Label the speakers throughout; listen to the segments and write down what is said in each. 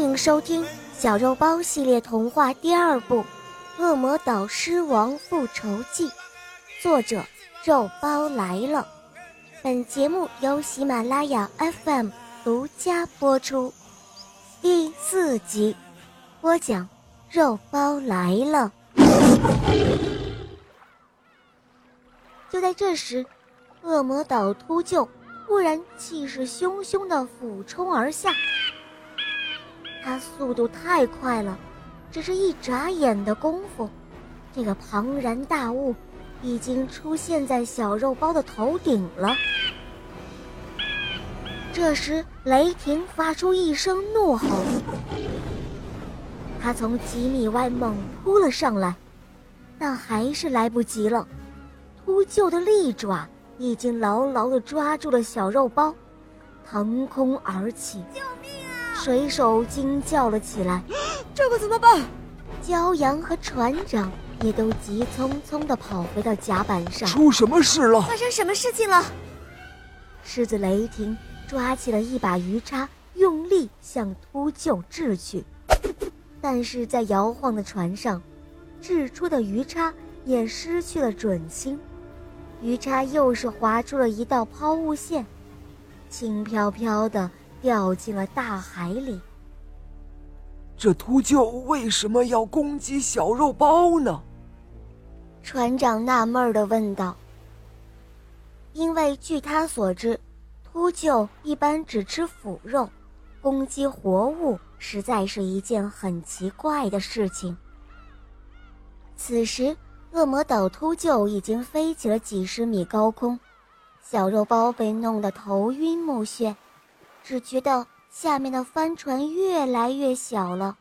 Speaker 1: 欢迎收听《小肉包系列童话》第二部《恶魔岛狮王复仇记》，作者肉包来了。本节目由喜马拉雅 FM 独家播出。第四集，播讲肉包来了。就在这时，恶魔岛秃鹫忽然气势汹汹地俯冲而下。他速度太快了，只是一眨眼的功夫，这个庞然大物已经出现在小肉包的头顶了。这时，雷霆发出一声怒吼，他从几米外猛扑了上来，但还是来不及了。秃鹫的利爪已经牢牢地抓住了小肉包，腾空而起。水手惊叫了起来：“
Speaker 2: 这可怎么办？”
Speaker 1: 骄阳和船长也都急匆匆地跑回到甲板上。
Speaker 3: 出什么事了？
Speaker 2: 发生什么事情了？
Speaker 1: 狮子雷霆抓起了一把鱼叉，用力向秃鹫掷去，但是在摇晃的船上，掷出的鱼叉也失去了准心，鱼叉又是划出了一道抛物线，轻飘飘的。掉进了大海里。
Speaker 3: 这秃鹫为什么要攻击小肉包呢？
Speaker 1: 船长纳闷的问道。因为据他所知，秃鹫一般只吃腐肉，攻击活物实在是一件很奇怪的事情。此时，恶魔岛秃鹫已经飞起了几十米高空，小肉包被弄得头晕目眩。只觉得下面的帆船越来越小了，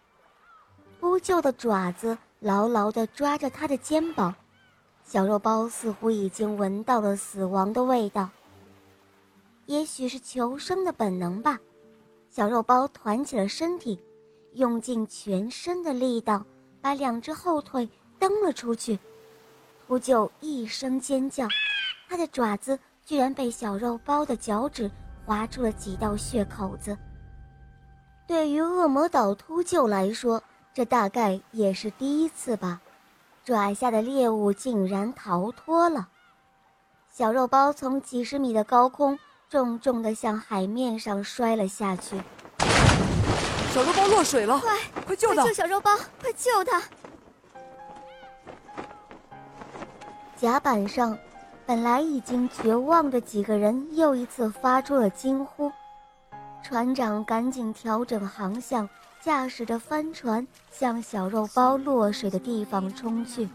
Speaker 1: 秃鹫的爪子牢牢地抓着他的肩膀，小肉包似乎已经闻到了死亡的味道。也许是求生的本能吧，小肉包团起了身体，用尽全身的力道把两只后腿蹬了出去。秃鹫一声尖叫，它的爪子居然被小肉包的脚趾。划出了几道血口子。对于恶魔岛秃鹫来说，这大概也是第一次吧。爪下的猎物竟然逃脱了。小肉包从几十米的高空重重地向海面上摔了下去。
Speaker 3: 小肉包落水了！
Speaker 2: 快，
Speaker 3: 快救他！
Speaker 2: 救小肉包！快救他！
Speaker 1: 甲板上。本来已经绝望的几个人又一次发出了惊呼，船长赶紧调整航向，驾驶着帆船向小肉包落水的地方冲去。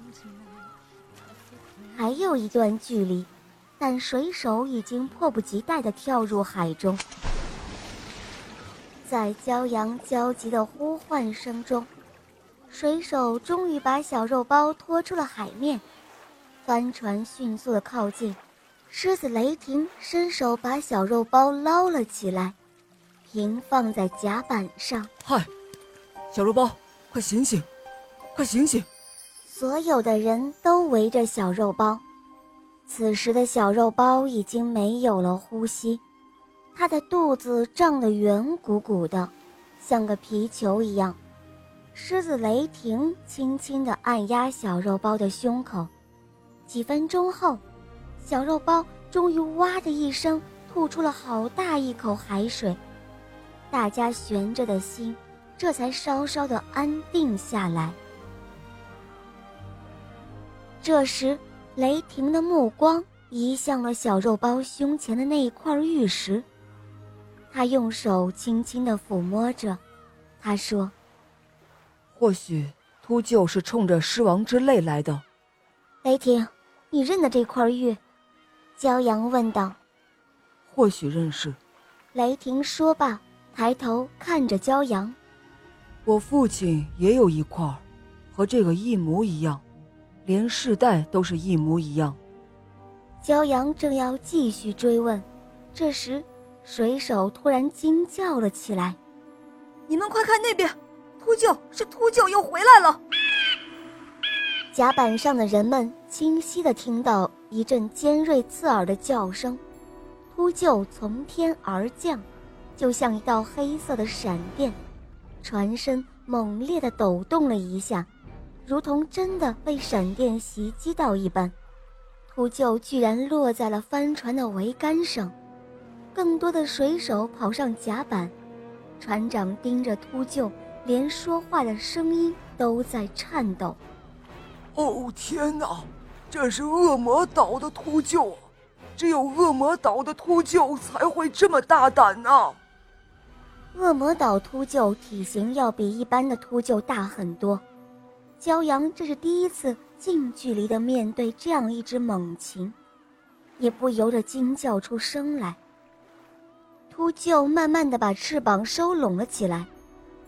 Speaker 1: 还有一段距离，但水手已经迫不及待地跳入海中。在骄阳焦急的呼唤声中，水手终于把小肉包拖出了海面。帆船迅速的靠近，狮子雷霆伸手把小肉包捞了起来，平放在甲板上。
Speaker 3: 嗨，小肉包，快醒醒，快醒醒！
Speaker 1: 所有的人都围着小肉包。此时的小肉包已经没有了呼吸，他的肚子胀得圆鼓鼓的，像个皮球一样。狮子雷霆轻轻地按压小肉包的胸口。几分钟后，小肉包终于“哇”的一声吐出了好大一口海水，大家悬着的心这才稍稍的安定下来。这时，雷霆的目光移向了小肉包胸前的那一块玉石，他用手轻轻的抚摸着，他说：“
Speaker 3: 或许秃鹫是冲着狮王之泪来的。”
Speaker 1: 雷霆。你认得这块玉？骄阳问道。
Speaker 3: 或许认识。
Speaker 1: 雷霆说罢，抬头看着骄阳。
Speaker 3: 我父亲也有一块，和这个一模一样，连世代都是一模一样。
Speaker 1: 骄阳正要继续追问，这时，水手突然惊叫了起来：“
Speaker 2: 你们快看那边，秃鹫是秃鹫又回来了！”
Speaker 1: 甲板上的人们清晰地听到一阵尖锐刺耳的叫声，秃鹫从天而降，就像一道黑色的闪电，船身猛烈地抖动了一下，如同真的被闪电袭击到一般。秃鹫居然落在了帆船的桅杆上，更多的水手跑上甲板。船长盯着秃鹫，连说话的声音都在颤抖。
Speaker 3: 哦天哪，这是恶魔岛的秃鹫！只有恶魔岛的秃鹫才会这么大胆呢。
Speaker 1: 恶魔岛秃鹫体型要比一般的秃鹫大很多，骄阳这是第一次近距离的面对这样一只猛禽，也不由得惊叫出声来。秃鹫慢慢的把翅膀收拢了起来，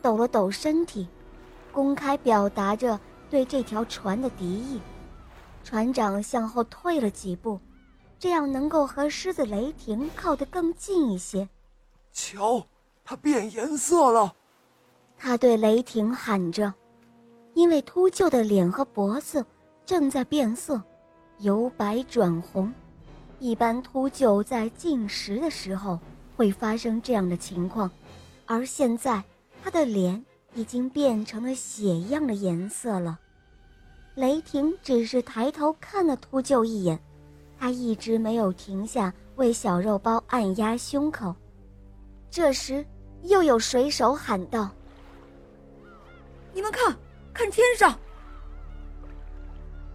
Speaker 1: 抖了抖身体，公开表达着对这条船的敌意。船长向后退了几步。这样能够和狮子雷霆靠得更近一些。
Speaker 3: 瞧，它变颜色了！
Speaker 1: 他对雷霆喊着，因为秃鹫的脸和脖子正在变色，由白转红。一般秃鹫在进食的时候会发生这样的情况，而现在它的脸已经变成了血一样的颜色了。雷霆只是抬头看了秃鹫一眼。他一直没有停下为小肉包按压胸口。这时，又有水手喊道：“
Speaker 2: 你们看，看天上！”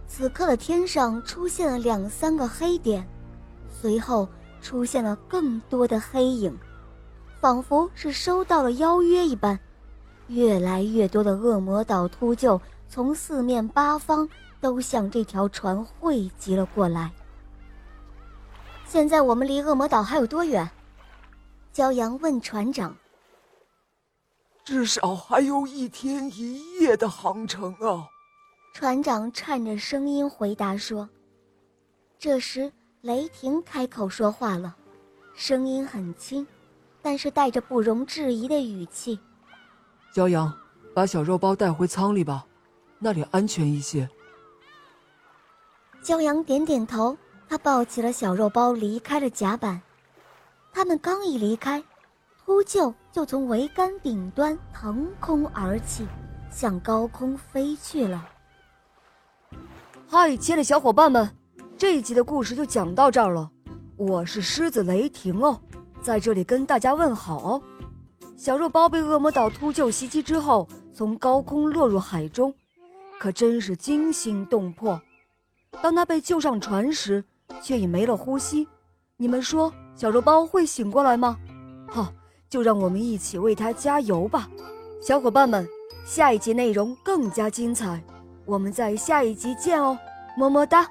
Speaker 1: 此刻的天上出现了两三个黑点，随后出现了更多的黑影，仿佛是收到了邀约一般。越来越多的恶魔岛秃鹫从四面八方都向这条船汇集了过来。现在我们离恶魔岛还有多远？骄阳问船长。
Speaker 3: 至少还有一天一夜的航程啊！
Speaker 1: 船长颤着声音回答说。这时，雷霆开口说话了，声音很轻，但是带着不容置疑的语气：“
Speaker 3: 骄阳，把小肉包带回舱里吧，那里安全一些。”
Speaker 1: 骄阳点点头。他抱起了小肉包，离开了甲板。他们刚一离开，秃鹫就从桅杆顶端腾空而起，向高空飞去了。
Speaker 2: 嗨，亲爱的小伙伴们，这一集的故事就讲到这儿了。我是狮子雷霆哦，在这里跟大家问好哦。小肉包被恶魔岛秃鹫袭击之后，从高空落入海中，可真是惊心动魄。当他被救上船时，却已没了呼吸，你们说小肉包会醒过来吗？好，就让我们一起为他加油吧，小伙伴们！下一集内容更加精彩，我们在下一集见哦，么么哒。